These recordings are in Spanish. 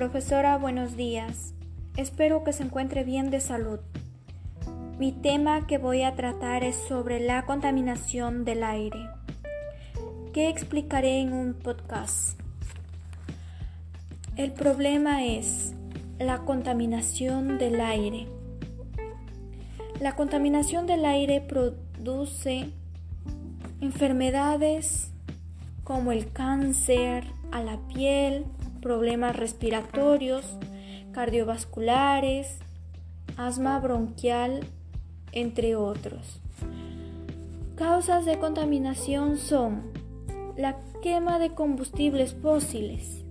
Profesora, buenos días. Espero que se encuentre bien de salud. Mi tema que voy a tratar es sobre la contaminación del aire, que explicaré en un podcast. El problema es la contaminación del aire. La contaminación del aire produce enfermedades como el cáncer a la piel, problemas respiratorios, cardiovasculares, asma bronquial, entre otros. Causas de contaminación son la quema de combustibles fósiles,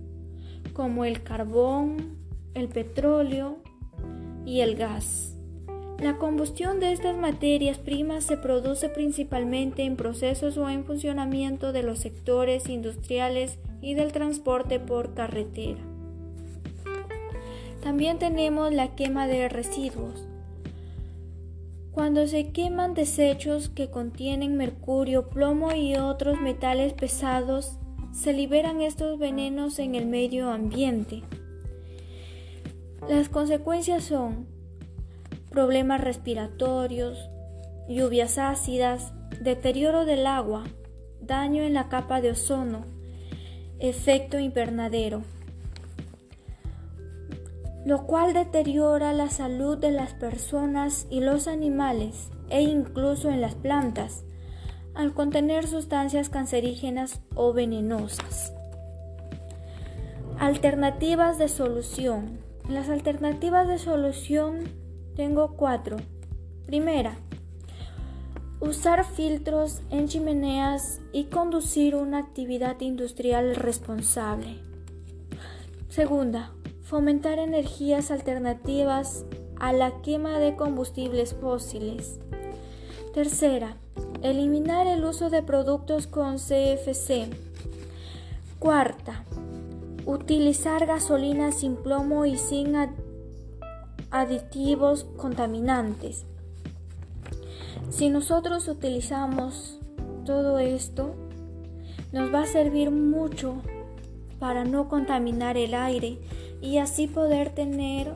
como el carbón, el petróleo y el gas. La combustión de estas materias primas se produce principalmente en procesos o en funcionamiento de los sectores industriales y del transporte por carretera. También tenemos la quema de residuos. Cuando se queman desechos que contienen mercurio, plomo y otros metales pesados, se liberan estos venenos en el medio ambiente. Las consecuencias son problemas respiratorios, lluvias ácidas, deterioro del agua, daño en la capa de ozono, efecto invernadero, lo cual deteriora la salud de las personas y los animales e incluso en las plantas al contener sustancias cancerígenas o venenosas. Alternativas de solución. Las alternativas de solución tengo cuatro. Primera, usar filtros en chimeneas y conducir una actividad industrial responsable. Segunda, fomentar energías alternativas a la quema de combustibles fósiles. Tercera, eliminar el uso de productos con CFC. Cuarta, utilizar gasolina sin plomo y sin aditivos contaminantes. Si nosotros utilizamos todo esto, nos va a servir mucho para no contaminar el aire y así poder tener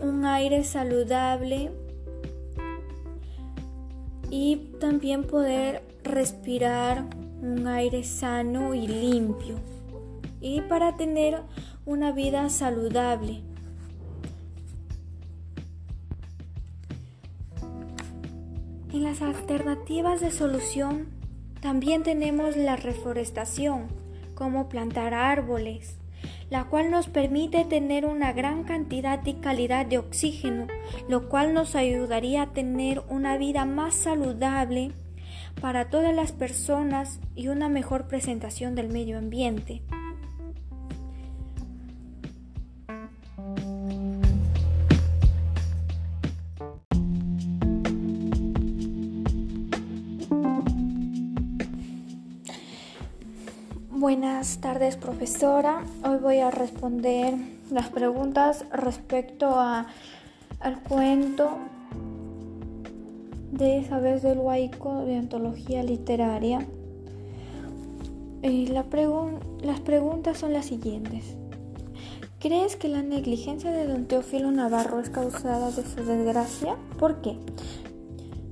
un aire saludable y también poder respirar un aire sano y limpio y para tener una vida saludable. En las alternativas de solución también tenemos la reforestación, como plantar árboles, la cual nos permite tener una gran cantidad y calidad de oxígeno, lo cual nos ayudaría a tener una vida más saludable para todas las personas y una mejor presentación del medio ambiente. Buenas tardes profesora. Hoy voy a responder las preguntas respecto a, al cuento de esa vez del Huayco de antología literaria. la las preguntas son las siguientes. ¿Crees que la negligencia de don Teófilo Navarro es causada de su desgracia? ¿Por qué?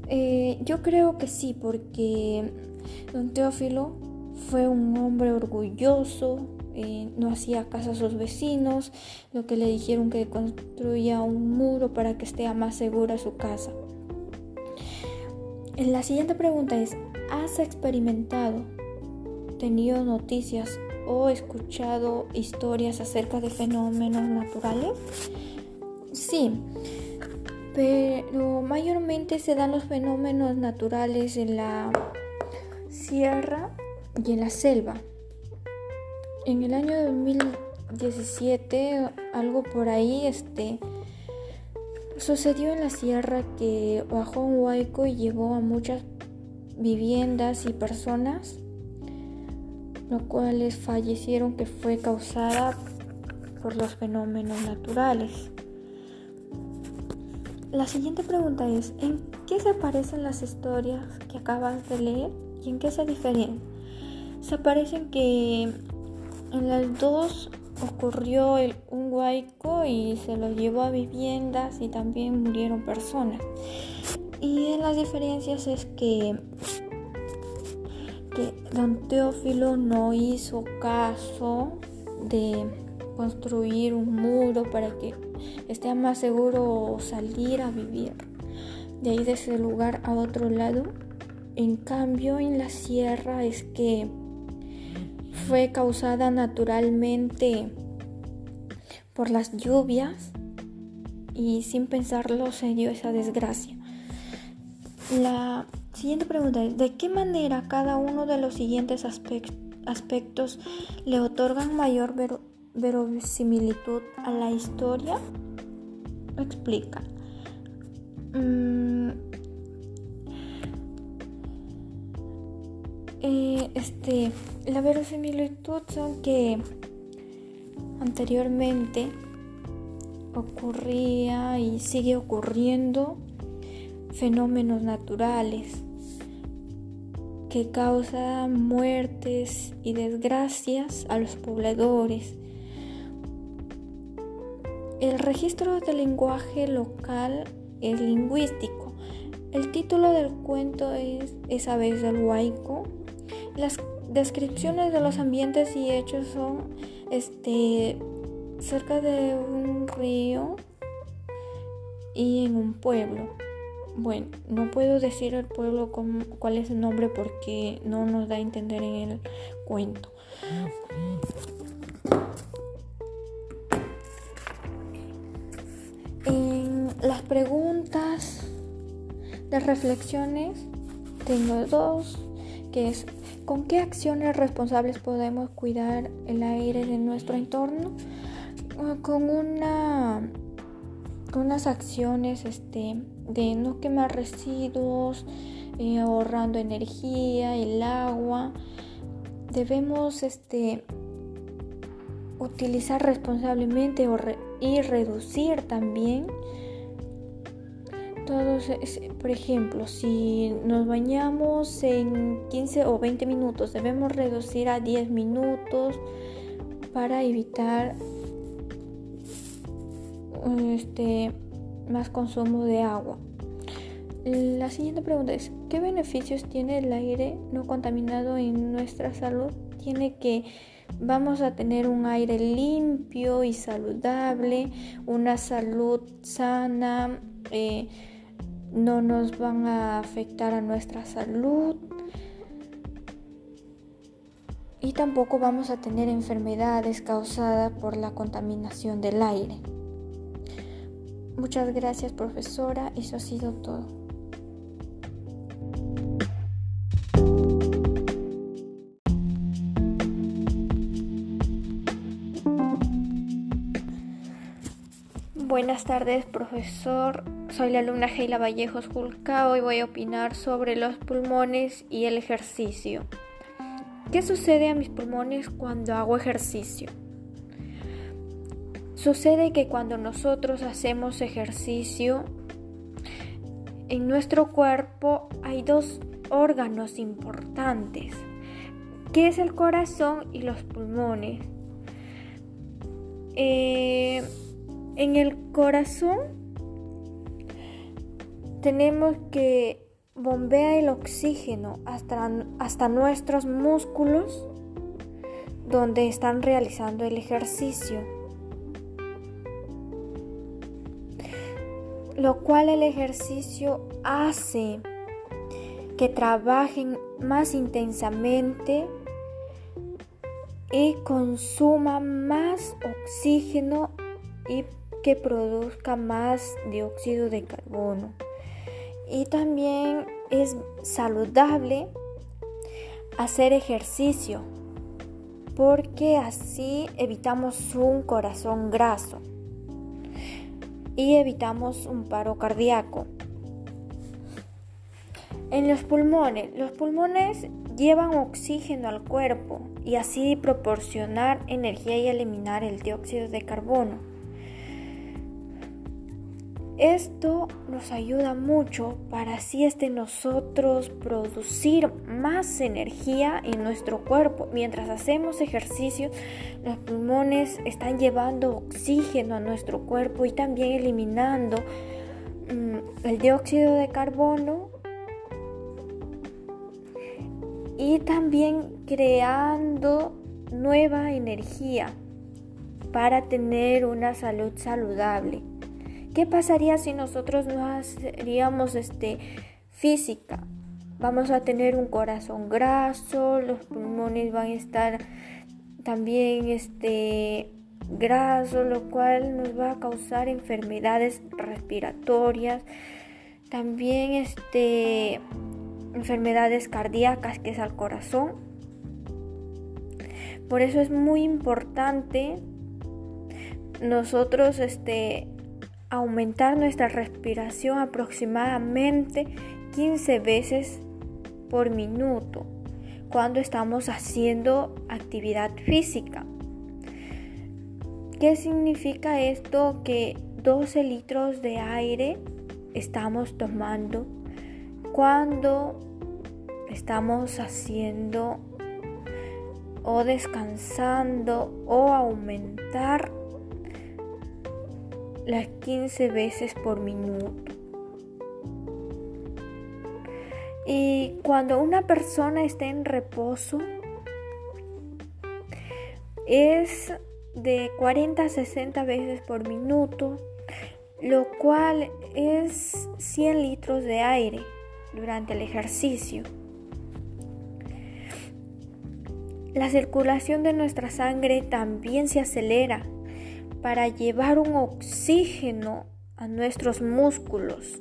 Eh, yo creo que sí, porque don Teófilo fue un hombre orgulloso, eh, no hacía caso a sus vecinos, lo que le dijeron que construya un muro para que esté más segura su casa. La siguiente pregunta es, ¿has experimentado, tenido noticias o escuchado historias acerca de fenómenos naturales? Sí, pero mayormente se dan los fenómenos naturales en la sierra y en la selva. En el año 2017, algo por ahí, este, sucedió en la sierra que bajó un huaico y llevó a muchas viviendas y personas, los cuales fallecieron que fue causada por los fenómenos naturales. La siguiente pregunta es, ¿en qué se parecen las historias que acabas de leer y en qué se diferencian? Se parecen que en las dos ocurrió un huaico y se lo llevó a viviendas y también murieron personas. Y en las diferencias es que, que don Teófilo no hizo caso de construir un muro para que esté más seguro salir a vivir de ahí de ese lugar a otro lado. En cambio, en la sierra es que fue causada naturalmente por las lluvias y sin pensarlo se dio esa desgracia. La siguiente pregunta es, ¿de qué manera cada uno de los siguientes aspectos le otorgan mayor verosimilitud a la historia? Explica. Mm, eh, este, la verosimilitud son que anteriormente ocurría y sigue ocurriendo fenómenos naturales que causan muertes y desgracias a los pobladores. El registro del lenguaje local es lingüístico. El título del cuento es Esa vez del Huayco. Las descripciones de los ambientes y hechos son este cerca de un río y en un pueblo. Bueno, no puedo decir el pueblo cuál es el nombre porque no nos da a entender en el cuento. En las preguntas de reflexiones tengo dos, que es ¿con qué acciones responsables podemos cuidar el aire de nuestro entorno? Con una con unas acciones este de no quemar residuos, eh, ahorrando energía, el agua. Debemos este, utilizar responsablemente y reducir también por ejemplo, si nos bañamos en 15 o 20 minutos, debemos reducir a 10 minutos para evitar este más consumo de agua. La siguiente pregunta es, ¿qué beneficios tiene el aire no contaminado en nuestra salud? Tiene que vamos a tener un aire limpio y saludable, una salud sana, eh, no nos van a afectar a nuestra salud y tampoco vamos a tener enfermedades causadas por la contaminación del aire. Muchas gracias profesora, eso ha sido todo. Buenas tardes profesor, soy la alumna Heila Vallejos Julcao y voy a opinar sobre los pulmones y el ejercicio. ¿Qué sucede a mis pulmones cuando hago ejercicio? Sucede que cuando nosotros hacemos ejercicio, en nuestro cuerpo hay dos órganos importantes, que es el corazón y los pulmones. Eh, en el corazón tenemos que bombear el oxígeno hasta, hasta nuestros músculos donde están realizando el ejercicio. lo cual el ejercicio hace que trabajen más intensamente y consuma más oxígeno y que produzca más dióxido de carbono. Y también es saludable hacer ejercicio porque así evitamos un corazón graso y evitamos un paro cardíaco. En los pulmones, los pulmones llevan oxígeno al cuerpo y así proporcionar energía y eliminar el dióxido de carbono. Esto nos ayuda mucho para así este nosotros producir más energía en nuestro cuerpo. Mientras hacemos ejercicio, los pulmones están llevando oxígeno a nuestro cuerpo y también eliminando mm, el dióxido de carbono y también creando nueva energía para tener una salud saludable. ¿Qué pasaría si nosotros no haríamos este, física? Vamos a tener un corazón graso, los pulmones van a estar también este, grasos, lo cual nos va a causar enfermedades respiratorias, también este, enfermedades cardíacas que es al corazón. Por eso es muy importante nosotros este, aumentar nuestra respiración aproximadamente 15 veces por minuto cuando estamos haciendo actividad física. ¿Qué significa esto? Que 12 litros de aire estamos tomando cuando estamos haciendo o descansando o aumentar las 15 veces por minuto. Y cuando una persona está en reposo, es de 40 a 60 veces por minuto, lo cual es 100 litros de aire durante el ejercicio. La circulación de nuestra sangre también se acelera para llevar un oxígeno a nuestros músculos,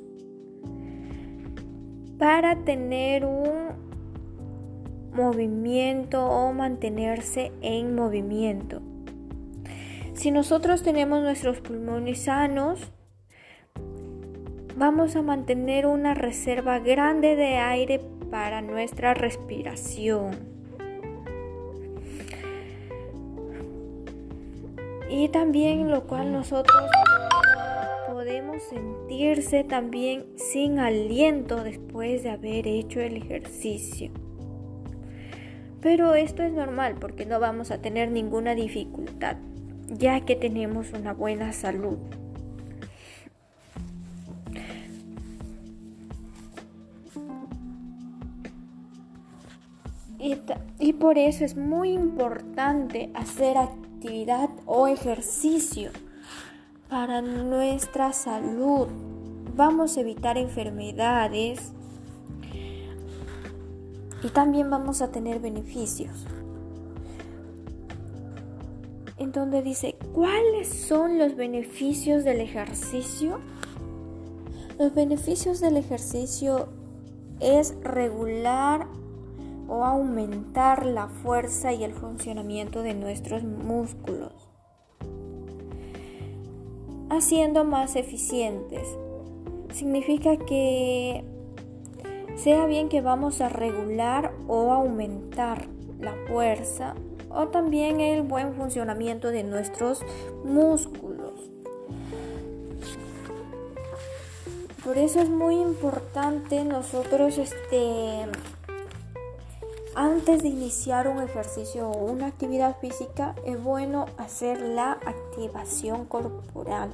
para tener un movimiento o mantenerse en movimiento. Si nosotros tenemos nuestros pulmones sanos, vamos a mantener una reserva grande de aire para nuestra respiración. Y también lo cual nosotros podemos sentirse también sin aliento después de haber hecho el ejercicio. Pero esto es normal porque no vamos a tener ninguna dificultad, ya que tenemos una buena salud. Y, y, por eso es muy importante hacer actividad o ejercicio para nuestra salud. Vamos a evitar enfermedades y también vamos a tener beneficios. En donde dice, ¿cuáles son los beneficios del ejercicio? Los beneficios del ejercicio es regular o aumentar la fuerza y el funcionamiento de nuestros músculos, haciendo más eficientes. Significa que sea bien que vamos a regular o aumentar la fuerza o también el buen funcionamiento de nuestros músculos. Por eso es muy importante nosotros este antes de iniciar un ejercicio o una actividad física es bueno hacer la activación corporal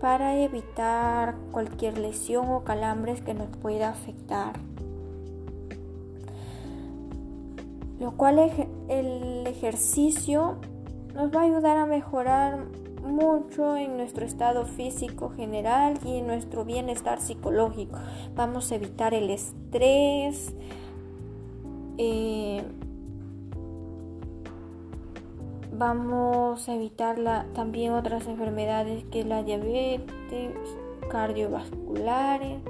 para evitar cualquier lesión o calambres que nos pueda afectar. Lo cual el ejercicio nos va a ayudar a mejorar mucho en nuestro estado físico general y en nuestro bienestar psicológico. Vamos a evitar el estrés, eh, vamos a evitar también otras enfermedades que la diabetes, cardiovasculares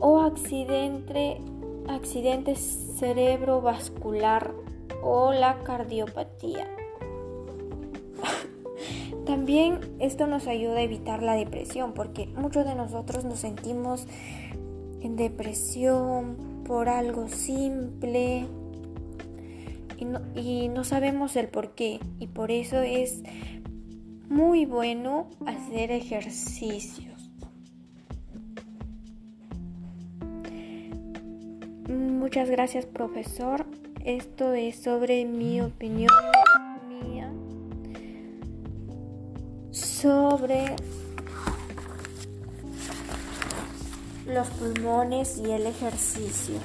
o accidente, accidente cerebrovascular o la cardiopatía. También esto nos ayuda a evitar la depresión porque muchos de nosotros nos sentimos en depresión por algo simple y no, sabemos el por qué. Y por eso es muy bueno hacer ejercicios. Muchas gracias profesor. Esto es sobre mi opinión mía sobre los pulmones y el ejercicio.